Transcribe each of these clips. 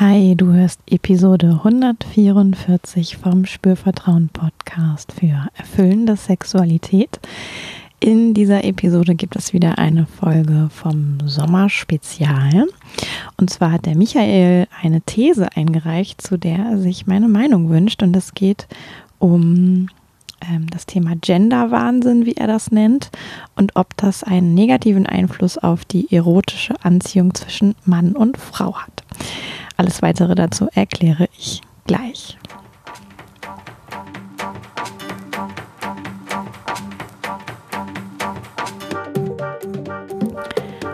Hi, du hörst Episode 144 vom Spürvertrauen Podcast für erfüllende Sexualität. In dieser Episode gibt es wieder eine Folge vom Sommerspezial. Und zwar hat der Michael eine These eingereicht, zu der er sich meine Meinung wünscht. Und es geht um ähm, das Thema Genderwahnsinn, wie er das nennt, und ob das einen negativen Einfluss auf die erotische Anziehung zwischen Mann und Frau hat. Alles weitere dazu erkläre ich gleich.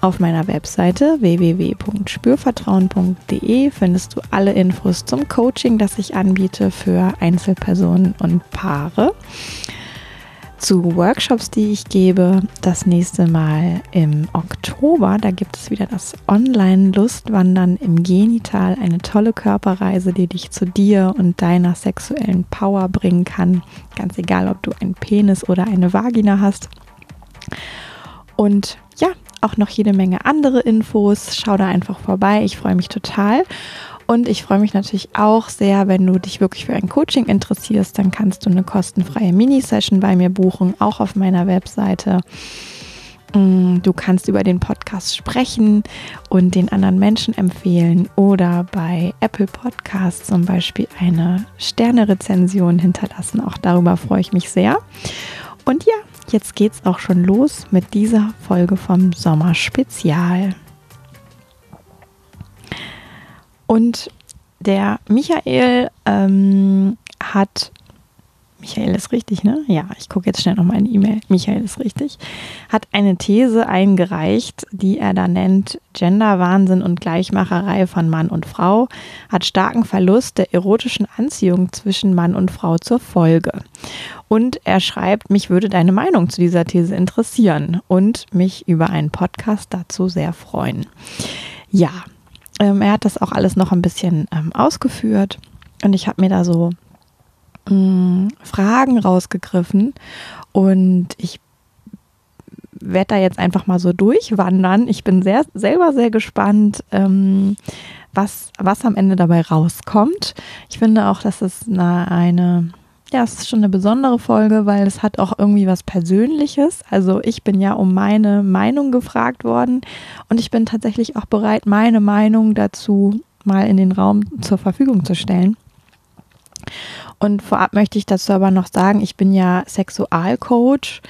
Auf meiner Webseite www.spürvertrauen.de findest du alle Infos zum Coaching, das ich anbiete für Einzelpersonen und Paare. Zu Workshops, die ich gebe, das nächste Mal im Oktober. Da gibt es wieder das Online-Lustwandern im Genital, eine tolle Körperreise, die dich zu dir und deiner sexuellen Power bringen kann. Ganz egal, ob du einen Penis oder eine Vagina hast. Und ja, auch noch jede Menge andere Infos. Schau da einfach vorbei. Ich freue mich total. Und ich freue mich natürlich auch sehr, wenn du dich wirklich für ein Coaching interessierst, dann kannst du eine kostenfreie Mini-Session bei mir buchen, auch auf meiner Webseite. Mm, du kannst über den Podcast sprechen und den anderen Menschen empfehlen oder bei Apple Podcasts zum Beispiel eine Sterne-Rezension hinterlassen. Auch darüber freue ich mich sehr. Und ja, jetzt geht's auch schon los mit dieser Folge vom Sommerspezial. Und der Michael ähm, hat Michael ist richtig, ne? Ja, ich gucke jetzt schnell nochmal in die E-Mail. Michael ist richtig. Hat eine These eingereicht, die er da nennt Genderwahnsinn und Gleichmacherei von Mann und Frau, hat starken Verlust der erotischen Anziehung zwischen Mann und Frau zur Folge. Und er schreibt, mich würde deine Meinung zu dieser These interessieren und mich über einen Podcast dazu sehr freuen. Ja, ähm, er hat das auch alles noch ein bisschen ähm, ausgeführt und ich habe mir da so mh, Fragen rausgegriffen und ich werde da jetzt einfach mal so durchwandern. Ich bin sehr, selber sehr gespannt, ähm, was, was am Ende dabei rauskommt. Ich finde auch, dass es eine, eine, ja, es ist schon eine besondere Folge, weil es hat auch irgendwie was Persönliches. Also ich bin ja um meine Meinung gefragt worden und ich bin tatsächlich auch bereit, meine Meinung dazu mal in den Raum zur Verfügung zu stellen. Und vorab möchte ich dazu aber noch sagen, ich bin ja Sexualcoach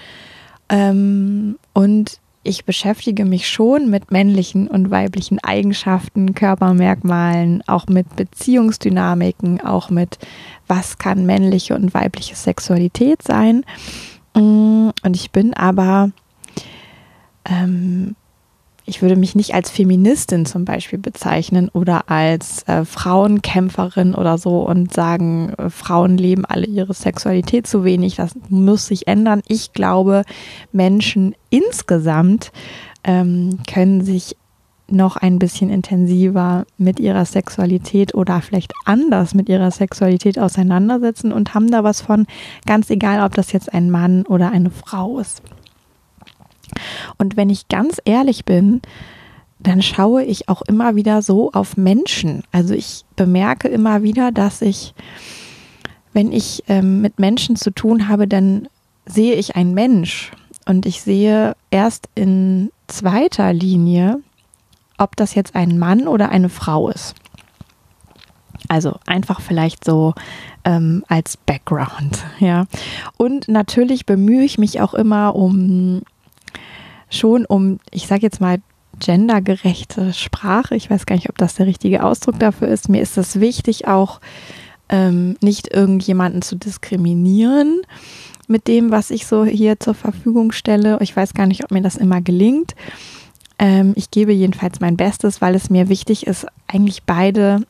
ähm, und ich beschäftige mich schon mit männlichen und weiblichen Eigenschaften, Körpermerkmalen, auch mit Beziehungsdynamiken, auch mit, was kann männliche und weibliche Sexualität sein. Mm, und ich bin aber ähm, ich würde mich nicht als Feministin zum Beispiel bezeichnen oder als äh, Frauenkämpferin oder so und sagen, äh, Frauen leben alle ihre Sexualität zu wenig. Das muss sich ändern. Ich glaube, Menschen insgesamt ähm, können sich noch ein bisschen intensiver mit ihrer Sexualität oder vielleicht anders mit ihrer Sexualität auseinandersetzen und haben da was von, ganz egal, ob das jetzt ein Mann oder eine Frau ist. Und wenn ich ganz ehrlich bin, dann schaue ich auch immer wieder so auf Menschen. Also ich bemerke immer wieder, dass ich, wenn ich ähm, mit Menschen zu tun habe, dann sehe ich einen Mensch und ich sehe erst in zweiter Linie, ob das jetzt ein Mann oder eine Frau ist. Also einfach vielleicht so ähm, als Background, ja. Und natürlich bemühe ich mich auch immer um schon um, ich sage jetzt mal, gendergerechte Sprache. Ich weiß gar nicht, ob das der richtige Ausdruck dafür ist. Mir ist es wichtig, auch ähm, nicht irgendjemanden zu diskriminieren mit dem, was ich so hier zur Verfügung stelle. Ich weiß gar nicht, ob mir das immer gelingt. Ähm, ich gebe jedenfalls mein Bestes, weil es mir wichtig ist, eigentlich beide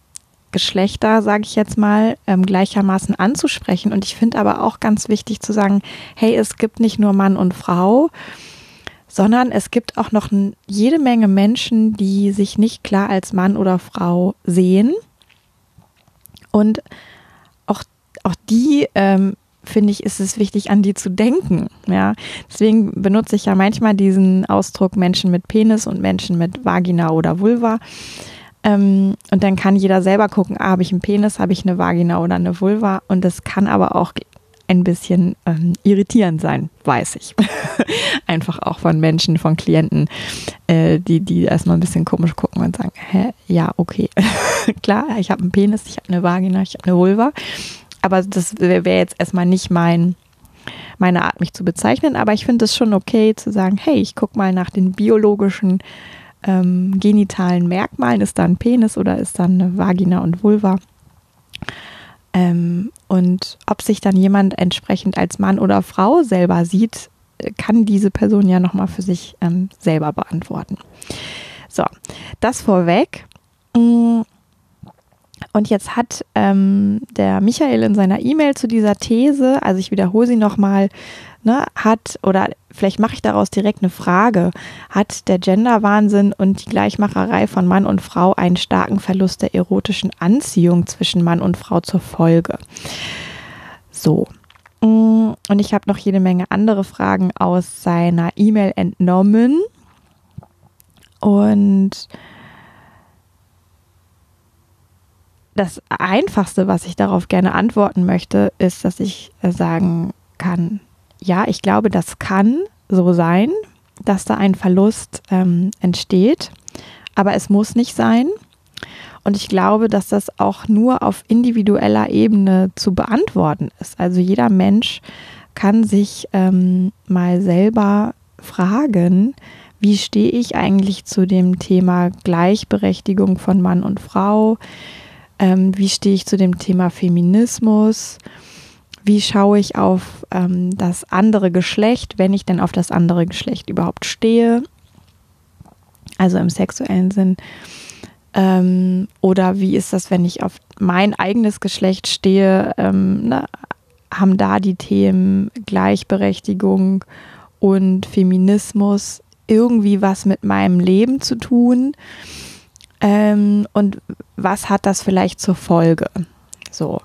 Geschlechter, sage ich jetzt mal, ähm, gleichermaßen anzusprechen. Und ich finde aber auch ganz wichtig zu sagen, hey, es gibt nicht nur Mann und Frau, sondern es gibt auch noch jede Menge Menschen, die sich nicht klar als Mann oder Frau sehen. Und auch, auch die, ähm, finde ich, ist es wichtig, an die zu denken. Ja, deswegen benutze ich ja manchmal diesen Ausdruck Menschen mit Penis und Menschen mit Vagina oder Vulva. Ähm, und dann kann jeder selber gucken, ah, habe ich einen Penis, habe ich eine Vagina oder eine Vulva. Und das kann aber auch ein bisschen ähm, irritierend sein, weiß ich. Einfach auch von Menschen, von Klienten, äh, die, die erstmal ein bisschen komisch gucken und sagen, hä, ja, okay. Klar, ich habe einen Penis, ich habe eine Vagina, ich habe eine Vulva. Aber das wäre wär jetzt erstmal nicht mein, meine Art, mich zu bezeichnen. Aber ich finde es schon okay zu sagen, hey, ich gucke mal nach den biologischen ähm, genitalen Merkmalen. Ist da ein Penis oder ist da eine Vagina und Vulva? Ähm, und ob sich dann jemand entsprechend als Mann oder Frau selber sieht, kann diese Person ja nochmal für sich ähm, selber beantworten. So, das vorweg. Mm, und jetzt hat ähm, der Michael in seiner E-Mail zu dieser These, also ich wiederhole sie nochmal, ne, hat, oder vielleicht mache ich daraus direkt eine Frage, hat der Genderwahnsinn und die Gleichmacherei von Mann und Frau einen starken Verlust der erotischen Anziehung zwischen Mann und Frau zur Folge? So. Mm, und ich habe noch jede Menge andere Fragen aus seiner E-Mail entnommen. Und das Einfachste, was ich darauf gerne antworten möchte, ist, dass ich äh, sagen kann, ja, ich glaube, das kann so sein, dass da ein Verlust ähm, entsteht, aber es muss nicht sein. Und ich glaube, dass das auch nur auf individueller Ebene zu beantworten ist. Also jeder Mensch kann sich ähm, mal selber fragen, wie stehe ich eigentlich zu dem Thema Gleichberechtigung von Mann und Frau? Ähm, wie stehe ich zu dem Thema Feminismus? Wie schaue ich auf ähm, das andere Geschlecht, wenn ich denn auf das andere Geschlecht überhaupt stehe? Also im sexuellen Sinn. Ähm, oder wie ist das, wenn ich auf mein eigenes Geschlecht stehe? Ähm, na, haben da die Themen Gleichberechtigung und Feminismus irgendwie was mit meinem Leben zu tun? Ähm, und was hat das vielleicht zur Folge? So,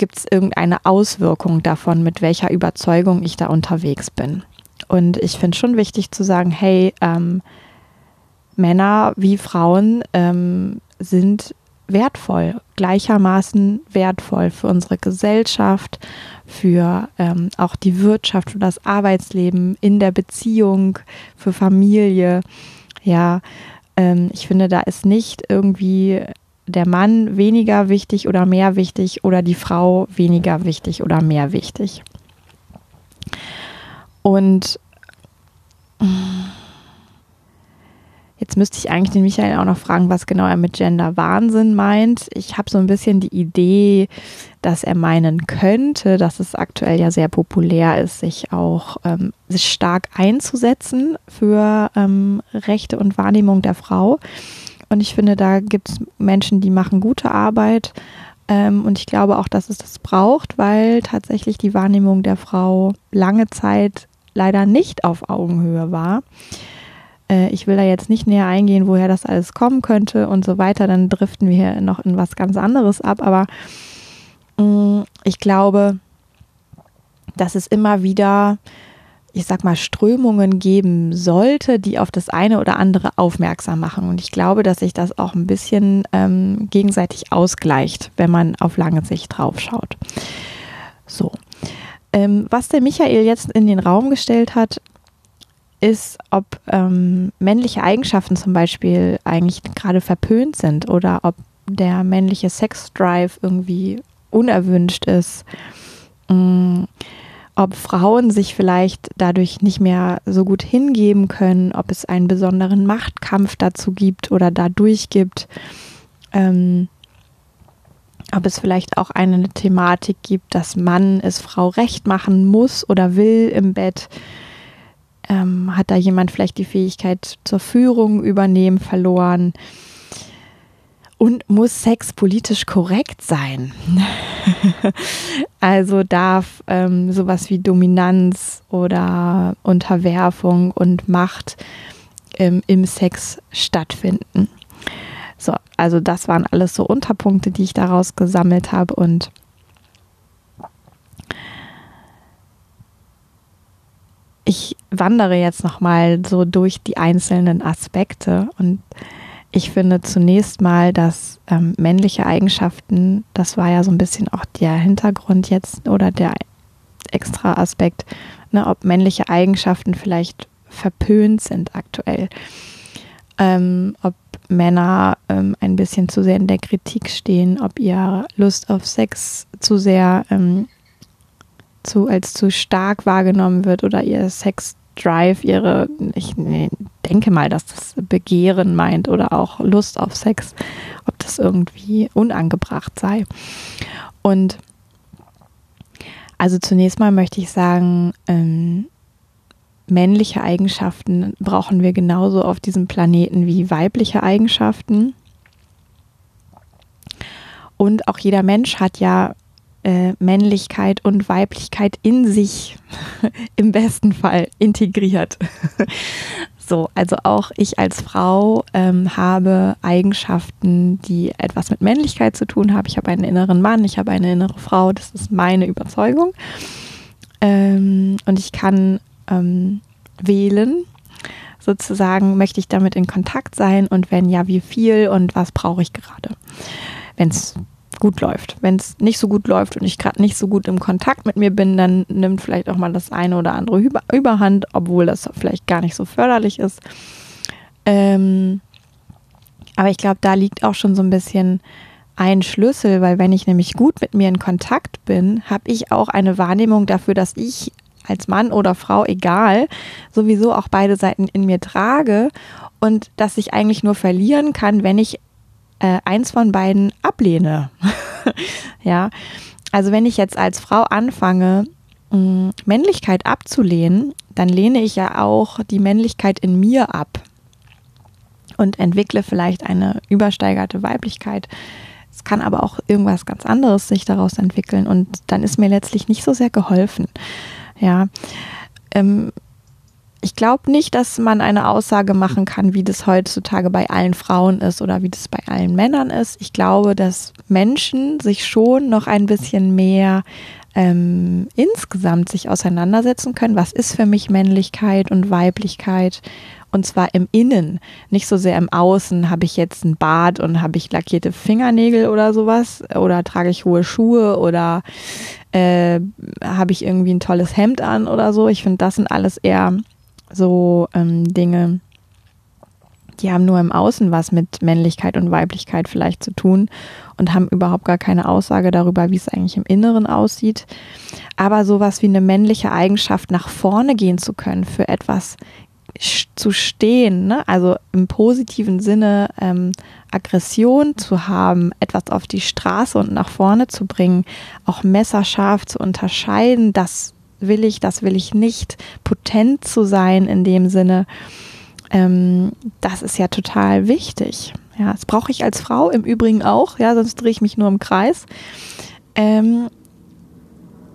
gibt es irgendeine Auswirkung davon, mit welcher Überzeugung ich da unterwegs bin? Und ich finde schon wichtig zu sagen, hey, ähm, Männer wie Frauen ähm, sind wertvoll, gleichermaßen wertvoll für unsere Gesellschaft, für ähm, auch die Wirtschaft, für das Arbeitsleben, in der Beziehung, für Familie. Ja, ähm, ich finde, da ist nicht irgendwie der Mann weniger wichtig oder mehr wichtig oder die Frau weniger wichtig oder mehr wichtig. Und Jetzt müsste ich eigentlich den Michael auch noch fragen, was genau er mit Gender Wahnsinn meint. Ich habe so ein bisschen die Idee, dass er meinen könnte, dass es aktuell ja sehr populär ist, sich auch ähm, stark einzusetzen für ähm, Rechte und Wahrnehmung der Frau. Und ich finde, da gibt es Menschen, die machen gute Arbeit. Ähm, und ich glaube auch, dass es das braucht, weil tatsächlich die Wahrnehmung der Frau lange Zeit leider nicht auf Augenhöhe war. Äh, ich will da jetzt nicht näher eingehen, woher das alles kommen könnte und so weiter. Dann driften wir hier noch in was ganz anderes ab. Aber mm, ich glaube, dass es immer wieder, ich sag mal, Strömungen geben sollte, die auf das eine oder andere aufmerksam machen. Und ich glaube, dass sich das auch ein bisschen ähm, gegenseitig ausgleicht, wenn man auf lange Sicht drauf schaut. So. Ähm, was der Michael jetzt in den Raum gestellt hat, ist, ob ähm, männliche Eigenschaften zum Beispiel eigentlich gerade verpönt sind oder ob der männliche Sexdrive irgendwie unerwünscht ist. Ähm, ob Frauen sich vielleicht dadurch nicht mehr so gut hingeben können, ob es einen besonderen Machtkampf dazu gibt oder dadurch gibt. Ähm, ob es vielleicht auch eine Thematik gibt, dass Mann es Frau recht machen muss oder will im Bett ähm, hat da jemand vielleicht die Fähigkeit zur Führung übernehmen verloren? Und muss Sex politisch korrekt sein? also darf ähm, sowas wie Dominanz oder Unterwerfung und Macht ähm, im Sex stattfinden. So, also das waren alles so Unterpunkte, die ich daraus gesammelt habe und ich wandere jetzt noch mal so durch die einzelnen Aspekte und ich finde zunächst mal, dass ähm, männliche Eigenschaften, das war ja so ein bisschen auch der Hintergrund jetzt oder der extra Aspekt, ne, ob männliche Eigenschaften vielleicht verpönt sind aktuell. Ähm, ob Männer ähm, ein bisschen zu sehr in der Kritik stehen, ob ihr Lust auf Sex zu sehr ähm, zu, als zu stark wahrgenommen wird oder ihr Sex Drive, ihre, ich denke mal, dass das Begehren meint oder auch Lust auf Sex, ob das irgendwie unangebracht sei. Und also zunächst mal möchte ich sagen, ähm, männliche Eigenschaften brauchen wir genauso auf diesem Planeten wie weibliche Eigenschaften. Und auch jeder Mensch hat ja äh, Männlichkeit und Weiblichkeit in sich im besten Fall integriert. so, also auch ich als Frau ähm, habe Eigenschaften, die etwas mit Männlichkeit zu tun haben. Ich habe einen inneren Mann, ich habe eine innere Frau, das ist meine Überzeugung. Ähm, und ich kann ähm, wählen, sozusagen, möchte ich damit in Kontakt sein und wenn ja, wie viel und was brauche ich gerade. Wenn es gut läuft. Wenn es nicht so gut läuft und ich gerade nicht so gut im Kontakt mit mir bin, dann nimmt vielleicht auch mal das eine oder andere über, Überhand, obwohl das vielleicht gar nicht so förderlich ist. Ähm, aber ich glaube, da liegt auch schon so ein bisschen ein Schlüssel, weil wenn ich nämlich gut mit mir in Kontakt bin, habe ich auch eine Wahrnehmung dafür, dass ich als Mann oder Frau, egal, sowieso auch beide Seiten in mir trage und dass ich eigentlich nur verlieren kann, wenn ich äh, eins von beiden ablehne. ja, also wenn ich jetzt als Frau anfange, mh, mm, Männlichkeit abzulehnen, dann lehne ich ja auch die Männlichkeit in mir ab und entwickle vielleicht eine übersteigerte Weiblichkeit. Es kann aber auch irgendwas ganz anderes sich daraus entwickeln und dann ist mir letztlich nicht so sehr geholfen. Ja, ähm, ich glaube nicht, dass man eine Aussage machen kann, wie das heutzutage bei allen Frauen ist oder wie das bei allen Männern ist. Ich glaube, dass Menschen sich schon noch ein bisschen mehr ähm, insgesamt sich auseinandersetzen können. Was ist für mich Männlichkeit und Weiblichkeit? Und zwar im Innen, nicht so sehr im Außen. Habe ich jetzt ein Bart und habe ich lackierte Fingernägel oder sowas? Oder trage ich hohe Schuhe oder äh, habe ich irgendwie ein tolles Hemd an oder so? Ich finde, das sind alles eher so ähm, Dinge, die haben nur im Außen was mit Männlichkeit und Weiblichkeit vielleicht zu tun und haben überhaupt gar keine Aussage darüber, wie es eigentlich im Inneren aussieht. Aber sowas wie eine männliche Eigenschaft, nach vorne gehen zu können, für etwas zu stehen, ne? also im positiven Sinne ähm, Aggression zu haben, etwas auf die Straße und nach vorne zu bringen, auch messerscharf zu unterscheiden, das will ich, das will ich nicht, potent zu sein in dem Sinne, ähm, das ist ja total wichtig. Ja, das brauche ich als Frau im Übrigen auch, ja, sonst drehe ich mich nur im Kreis. Ähm,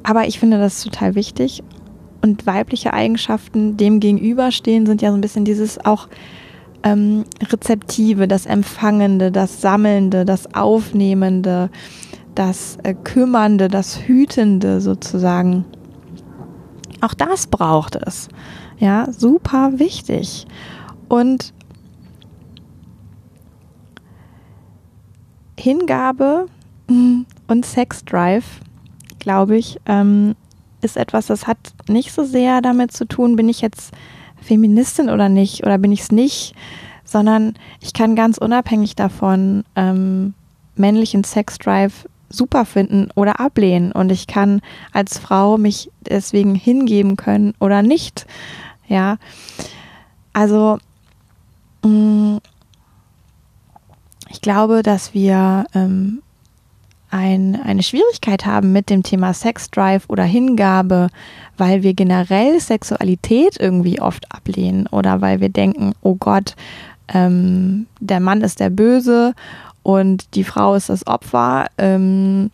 aber ich finde das total wichtig. Und weibliche Eigenschaften dem gegenüberstehen sind ja so ein bisschen dieses auch ähm, Rezeptive, das Empfangende, das Sammelnde, das Aufnehmende, das äh, Kümmernde, das Hütende sozusagen. Auch das braucht es. Ja, super wichtig. Und Hingabe und Sexdrive, glaube ich, ähm, ist etwas, das hat nicht so sehr damit zu tun, bin ich jetzt Feministin oder nicht oder bin ich es nicht, sondern ich kann ganz unabhängig davon ähm, männlichen Sexdrive super finden oder ablehnen und ich kann als Frau mich deswegen hingeben können oder nicht. Ja, also mm, ich glaube, dass wir ähm, ein, eine Schwierigkeit haben mit dem Thema Sexdrive oder Hingabe, weil wir generell Sexualität irgendwie oft ablehnen oder weil wir denken, oh Gott, ähm, der Mann ist der Böse und die Frau ist das Opfer, ähm,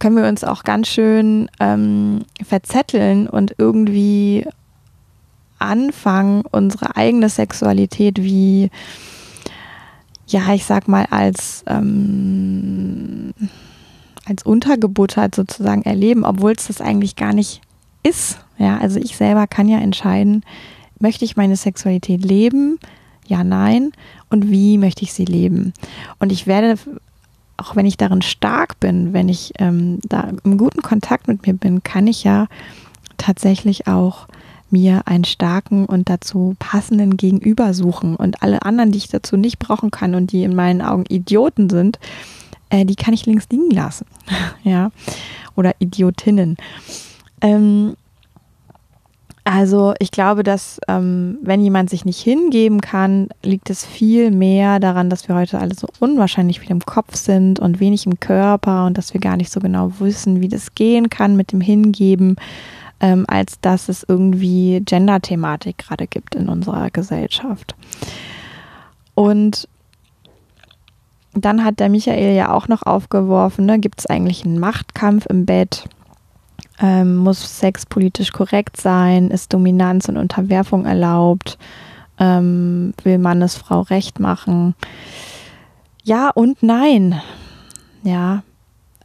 können wir uns auch ganz schön ähm, verzetteln und irgendwie anfangen, unsere eigene Sexualität wie, ja, ich sag mal, als, ähm, als untergebuttert sozusagen erleben, obwohl es das eigentlich gar nicht ist. Ja, also ich selber kann ja entscheiden, möchte ich meine Sexualität leben? Ja, nein. Und wie möchte ich sie leben? Und ich werde, auch wenn ich darin stark bin, wenn ich ähm, da im guten Kontakt mit mir bin, kann ich ja tatsächlich auch mir einen starken und dazu passenden Gegenüber suchen. Und alle anderen, die ich dazu nicht brauchen kann und die in meinen Augen Idioten sind, äh, die kann ich links liegen lassen. ja. Oder Idiotinnen. Ähm, also ich glaube, dass ähm, wenn jemand sich nicht hingeben kann, liegt es viel mehr daran, dass wir heute alle so unwahrscheinlich viel im Kopf sind und wenig im Körper und dass wir gar nicht so genau wissen, wie das gehen kann mit dem Hingeben, ähm, als dass es irgendwie Gender-Thematik gerade gibt in unserer Gesellschaft. Und dann hat der Michael ja auch noch aufgeworfen, ne, gibt es eigentlich einen Machtkampf im Bett? Ähm, muss Sex politisch korrekt sein? Ist Dominanz und Unterwerfung erlaubt? Ähm, will Mann es Frau recht machen? Ja und nein. Ja.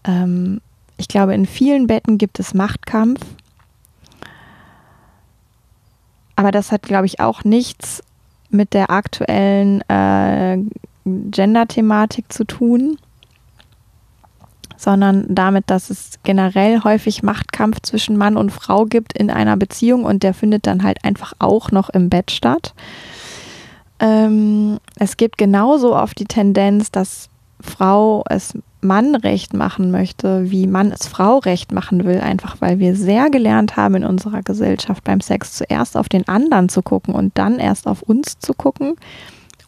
Ähm, ich glaube, in vielen Betten gibt es Machtkampf. Aber das hat, glaube ich, auch nichts mit der aktuellen äh, Gender-Thematik zu tun sondern damit, dass es generell häufig Machtkampf zwischen Mann und Frau gibt in einer Beziehung und der findet dann halt einfach auch noch im Bett statt. Ähm, es gibt genauso oft die Tendenz, dass Frau es Mann recht machen möchte, wie Mann es Frau recht machen will, einfach weil wir sehr gelernt haben in unserer Gesellschaft beim Sex zuerst auf den anderen zu gucken und dann erst auf uns zu gucken.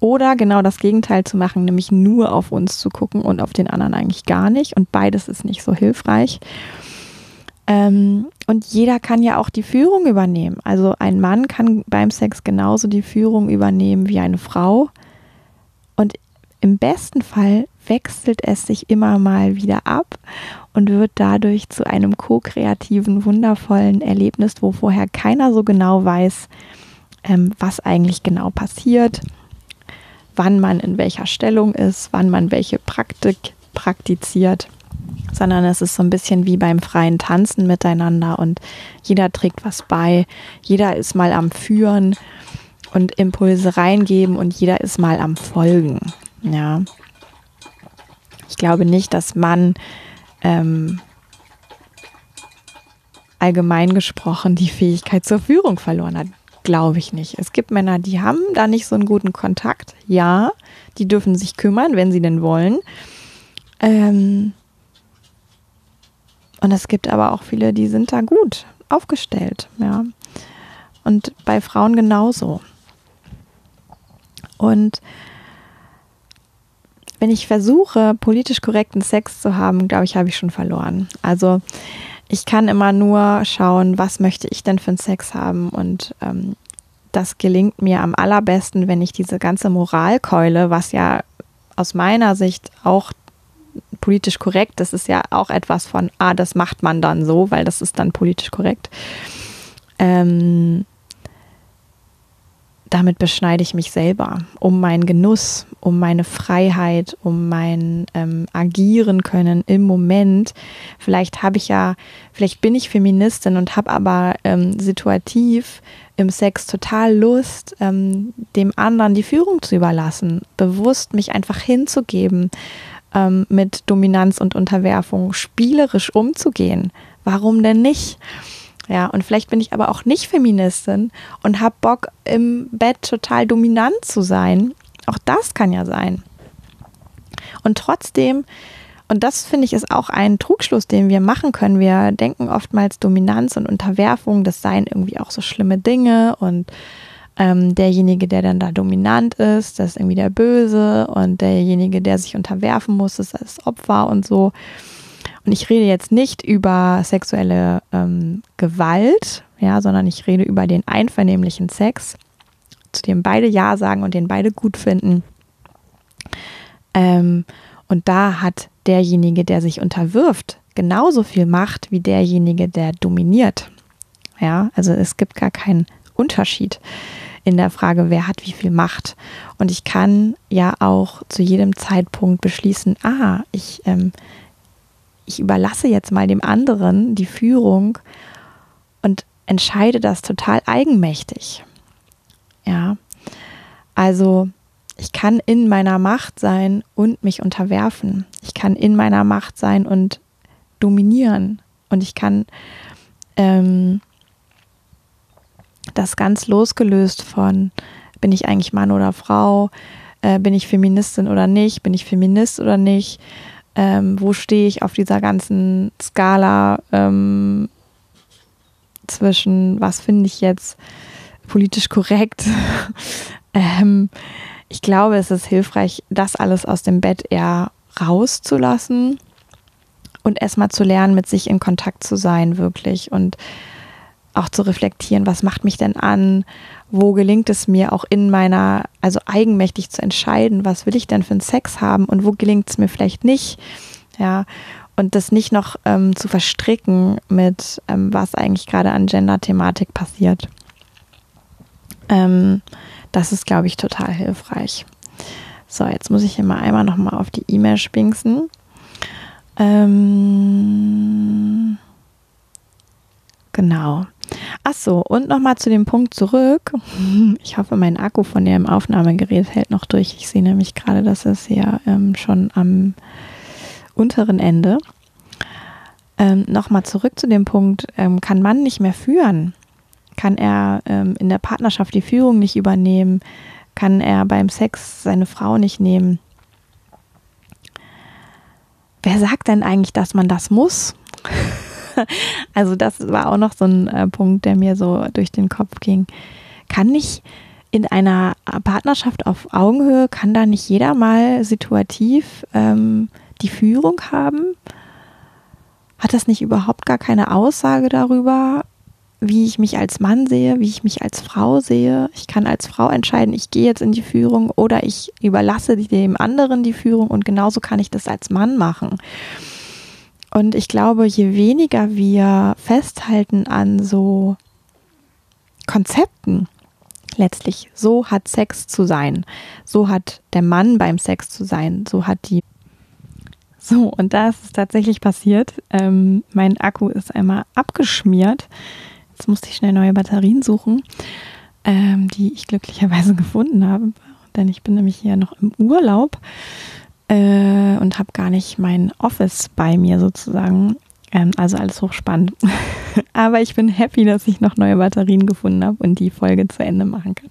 Oder genau das Gegenteil zu machen, nämlich nur auf uns zu gucken und auf den anderen eigentlich gar nicht. Und beides ist nicht so hilfreich. Ähm, und jeder kann ja auch die Führung übernehmen. Also ein Mann kann beim Sex genauso die Führung übernehmen wie eine Frau. Und im besten Fall wechselt es sich immer mal wieder ab und wird dadurch zu einem ko-kreativen, wundervollen Erlebnis, wo vorher keiner so genau weiß, ähm, was eigentlich genau passiert wann man in welcher Stellung ist, wann man welche Praktik praktiziert, sondern es ist so ein bisschen wie beim freien Tanzen miteinander und jeder trägt was bei, jeder ist mal am Führen und Impulse reingeben und jeder ist mal am Folgen. Ja. Ich glaube nicht, dass man ähm, allgemein gesprochen die Fähigkeit zur Führung verloren hat. Glaube ich nicht. Es gibt Männer, die haben da nicht so einen guten Kontakt. Ja, die dürfen sich kümmern, wenn sie denn wollen. Ähm und es gibt aber auch viele, die sind da gut aufgestellt. Ja. Und bei Frauen genauso. Und wenn ich versuche, politisch korrekten Sex zu haben, glaube ich, habe ich schon verloren. Also ich kann immer nur schauen, was möchte ich denn für einen Sex haben und ähm, das gelingt mir am allerbesten, wenn ich diese ganze Moralkeule, was ja aus meiner Sicht auch politisch korrekt, das ist ja auch etwas von, ah, das macht man dann so, weil das ist dann politisch korrekt. Ähm, damit beschneide ich mich selber um meinen Genuss, um meine Freiheit, um mein ähm, Agieren können im Moment. Vielleicht habe ich ja, vielleicht bin ich Feministin und habe aber ähm, situativ im Sex total Lust, ähm, dem anderen die Führung zu überlassen, bewusst mich einfach hinzugeben, ähm, mit Dominanz und Unterwerfung spielerisch umzugehen. Warum denn nicht? Ja, und vielleicht bin ich aber auch nicht Feministin und habe Bock im Bett total dominant zu sein. Auch das kann ja sein. Und trotzdem, und das finde ich ist auch ein Trugschluss, den wir machen können. Wir denken oftmals Dominanz und Unterwerfung, das seien irgendwie auch so schlimme Dinge und ähm, derjenige, der dann da dominant ist, das ist irgendwie der Böse und derjenige, der sich unterwerfen muss, ist das Opfer und so. Und ich rede jetzt nicht über sexuelle ähm, Gewalt, ja, sondern ich rede über den einvernehmlichen Sex, zu dem beide Ja sagen und den beide gut finden. Ähm, Und da hat derjenige, der sich unterwirft, genauso viel Macht wie derjenige, der dominiert. Ja, also es gibt gar keinen Unterschied in der Frage, wer hat wie viel Macht. Und ich kann ja auch zu jedem Zeitpunkt beschließen, ah, ich, ähm, ich überlasse jetzt mal dem anderen die Führung und entscheide das total eigenmächtig. Ja, also ich kann in meiner Macht sein und mich unterwerfen. Ich kann in meiner Macht sein und dominieren. Und ich kann ähm, das ganz losgelöst von, bin ich eigentlich Mann oder Frau, äh, bin ich Feministin oder nicht, bin ich Feminist oder nicht, ähm, wo stehe ich auf dieser ganzen Skala ähm, zwischen, was finde ich jetzt politisch korrekt. ähm, ich glaube, es ist hilfreich, das alles aus dem Bett eher rauszulassen und erstmal zu lernen, mit sich in Kontakt zu sein, wirklich und auch zu reflektieren, was macht mich denn an, wo gelingt es mir auch in meiner, also eigenmächtig zu entscheiden, was will ich denn für einen Sex haben und wo gelingt es mir vielleicht nicht, ja, und das nicht noch ähm, zu verstricken mit, ähm, was eigentlich gerade an Gender-Thematik passiert. Ähm, das ist, glaube ich, total hilfreich. So, jetzt muss ich hier mal einmal nochmal auf die E-Mail spinksen. Ähm, genau. Ach so, und nochmal zu dem Punkt zurück. Ich hoffe, mein Akku von dem Aufnahmegerät hält noch durch. Ich sehe nämlich gerade, dass es ja ähm, schon am unteren Ende. Ähm, nochmal zurück zu dem Punkt, ähm, kann Mann nicht mehr führen? Kann er ähm, in der Partnerschaft die Führung nicht übernehmen? Kann er beim Sex seine Frau nicht nehmen? Wer sagt denn eigentlich, dass man das muss? also das war auch noch so ein äh, Punkt, der mir so durch den Kopf ging. Kann nicht in einer Partnerschaft auf Augenhöhe, kann da nicht jeder mal situativ ähm, die Führung haben? Hat das nicht überhaupt gar keine Aussage darüber, wie ich mich als Mann sehe, wie ich mich als Frau sehe. Ich kann als Frau entscheiden, ich gehe jetzt in die Führung oder ich überlasse dem anderen die Führung und genauso kann ich das als Mann machen. Und ich glaube, je weniger wir festhalten an so Konzepten, letztlich, so hat Sex zu sein, so hat der Mann beim Sex zu sein, so hat die so, und da ist es tatsächlich passiert. Ähm, mein Akku ist einmal abgeschmiert. Jetzt musste ich schnell neue Batterien suchen, ähm, die ich glücklicherweise gefunden habe. Denn ich bin nämlich hier noch im Urlaub äh, und habe gar nicht mein Office bei mir sozusagen. Ähm, also alles hochspannend. Aber ich bin happy, dass ich noch neue Batterien gefunden habe und die Folge zu Ende machen kann.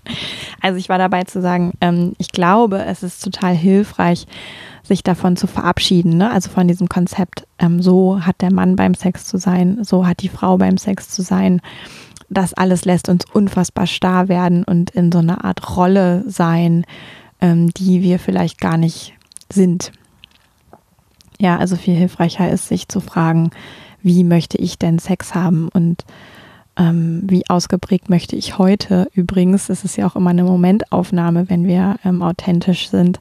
Also ich war dabei zu sagen, ähm, ich glaube, es ist total hilfreich, sich davon zu verabschieden, ne? also von diesem Konzept, ähm, so hat der Mann beim Sex zu sein, so hat die Frau beim Sex zu sein. Das alles lässt uns unfassbar starr werden und in so einer Art Rolle sein, ähm, die wir vielleicht gar nicht sind. Ja, also viel hilfreicher ist, sich zu fragen, wie möchte ich denn Sex haben und ähm, wie ausgeprägt möchte ich heute. Übrigens ist es ja auch immer eine Momentaufnahme, wenn wir ähm, authentisch sind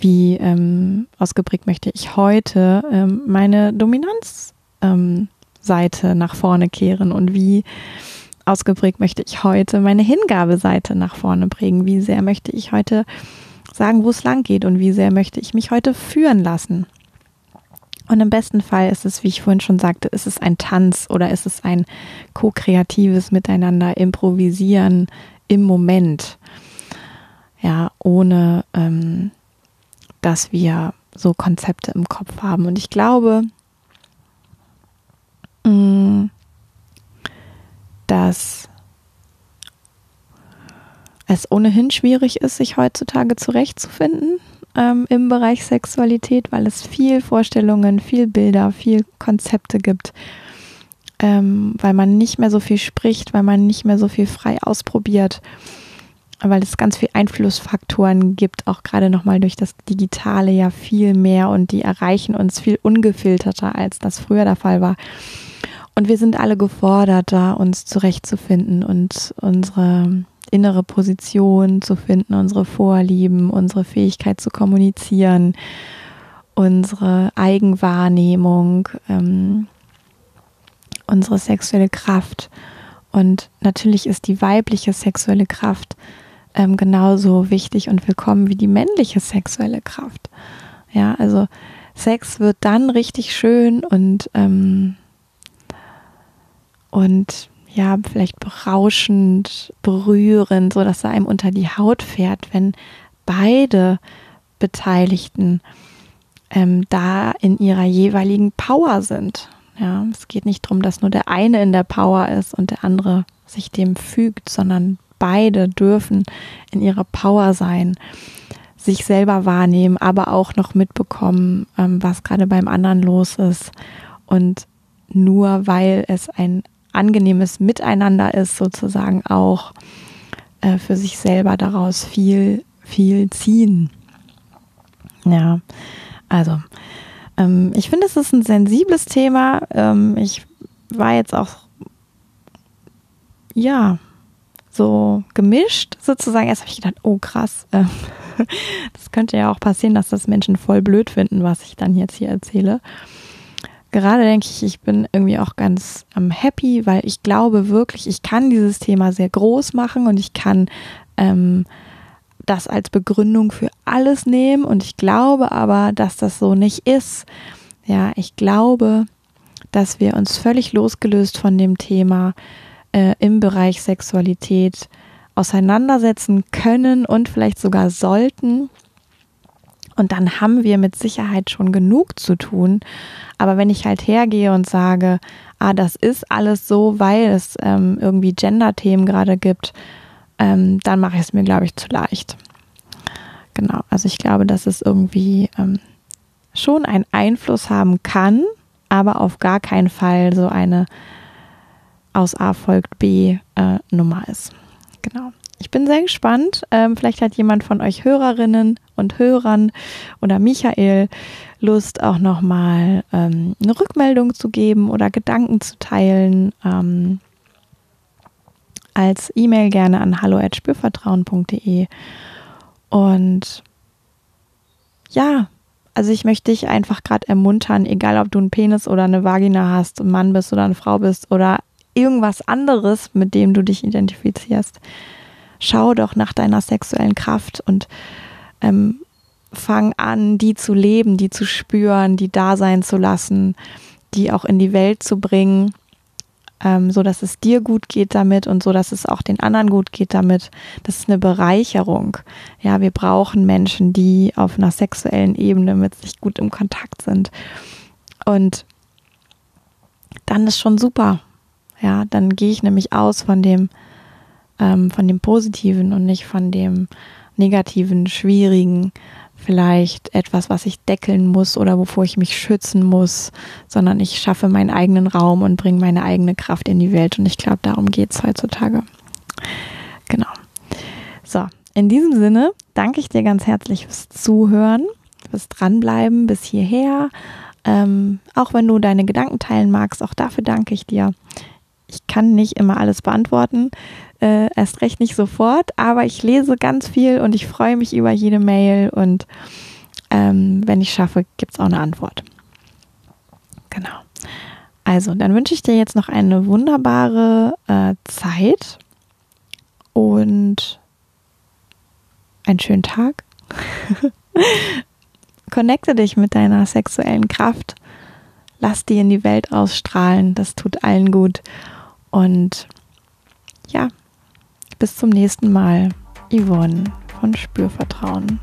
wie ähm, ausgeprägt möchte ich heute ähm, meine Dominanzseite ähm, nach vorne kehren und wie ausgeprägt möchte ich heute meine Hingabeseite nach vorne bringen, wie sehr möchte ich heute sagen, wo es lang geht und wie sehr möchte ich mich heute führen lassen. Und im besten Fall ist es, wie ich vorhin schon sagte, ist es ein Tanz oder ist es ein ko-kreatives Miteinander, improvisieren im Moment. Ja, ohne ähm, dass wir so Konzepte im Kopf haben. Und ich glaube, mm, dass es ohnehin schwierig ist, sich heutzutage zurechtzufinden ähm, im Bereich Sexualität, weil es viel Vorstellungen, viel Bilder, viel Konzepte gibt, ähm, weil man nicht mehr so viel spricht, weil man nicht mehr so viel frei ausprobiert weil es ganz viele Einflussfaktoren gibt, auch gerade nochmal durch das Digitale ja viel mehr und die erreichen uns viel ungefilterter, als das früher der Fall war. Und wir sind alle gefordert, da uns zurechtzufinden und unsere innere Position zu finden, unsere Vorlieben, unsere Fähigkeit zu kommunizieren unsere Eigenwahrnehmung, ähm, unsere sexuelle Kraft. Und natürlich ist die weibliche sexuelle Kraft ähm, genauso wichtig und willkommen wie die männliche sexuelle Kraft. Ja, also Sex wird dann richtig schön und, ähm, und ja, vielleicht berauschend, berührend, so dass er einem unter die Haut fährt, wenn beide Beteiligten ähm, da in ihrer jeweiligen Power sind. Ja, es geht nicht darum, dass nur der eine in der Power ist und der andere sich dem fügt, sondern beide dürfen in ihrer Power sein, sich selber wahrnehmen, aber auch noch mitbekommen, ähm, was gerade beim anderen los ist. Und nur weil es ein angenehmes Miteinander ist, sozusagen auch äh, für sich selber daraus viel, viel ziehen. Ja, also ähm, ich finde, es ist ein sensibles Thema. Ähm, ich war jetzt auch, ja, so gemischt sozusagen. Erst habe ich gedacht, oh krass, äh, das könnte ja auch passieren, dass das Menschen voll blöd finden, was ich dann jetzt hier erzähle. Gerade denke ich, ich bin irgendwie auch ganz ähm, happy, weil ich glaube wirklich, ich kann dieses Thema sehr groß machen und ich kann ähm, das als Begründung für alles nehmen und ich glaube aber, dass das so nicht ist. Ja, ich glaube, dass wir uns völlig losgelöst von dem Thema äh, im Bereich Sexualität auseinandersetzen können und vielleicht sogar sollten. Und dann haben wir mit Sicherheit schon genug zu tun. Aber wenn ich halt hergehe und sage, ah, das ist alles so, weil es ähm, irgendwie Gender-Themen gerade gibt, ähm, dann mache ich es mir, glaube ich, zu leicht. Genau, also ich glaube, dass es irgendwie ähm, schon einen Einfluss haben kann, aber auf gar keinen Fall so eine aus A folgt B äh, Nummer ist. Genau. Ich bin sehr gespannt. Ähm, vielleicht hat jemand von euch Hörerinnen und Hörern oder Michael Lust, auch nochmal ähm, eine Rückmeldung zu geben oder Gedanken zu teilen. Ähm, als E-Mail gerne an hallo@spürvertrauen.de und ja, also ich möchte dich einfach gerade ermuntern, egal ob du einen Penis oder eine Vagina hast, ein Mann bist oder eine Frau bist oder irgendwas anderes, mit dem du dich identifizierst. Schau doch nach deiner sexuellen Kraft und ähm, fang an, die zu leben, die zu spüren, die da sein zu lassen, die auch in die Welt zu bringen ähm, so dass es dir gut geht damit und so dass es auch den anderen gut geht damit. Das ist eine Bereicherung. Ja, wir brauchen Menschen, die auf einer sexuellen Ebene mit sich gut im Kontakt sind. Und dann ist schon super. Ja, dann gehe ich nämlich aus von dem, ähm, von dem Positiven und nicht von dem Negativen, Schwierigen, vielleicht etwas, was ich deckeln muss oder wovor ich mich schützen muss, sondern ich schaffe meinen eigenen Raum und bringe meine eigene Kraft in die Welt. Und ich glaube, darum geht es heutzutage. Genau. So, in diesem Sinne danke ich dir ganz herzlich fürs Zuhören, fürs Dranbleiben bis hierher. Ähm, auch wenn du deine Gedanken teilen magst, auch dafür danke ich dir. Kann nicht immer alles beantworten äh, erst recht nicht sofort, aber ich lese ganz viel und ich freue mich über jede Mail und ähm, wenn ich schaffe, gibt es auch eine Antwort. Genau. Also, dann wünsche ich dir jetzt noch eine wunderbare äh, Zeit und einen schönen Tag. Connecte dich mit deiner sexuellen Kraft. Lass die in die Welt ausstrahlen. Das tut allen gut. Und ja, bis zum nächsten Mal. Yvonne von Spürvertrauen.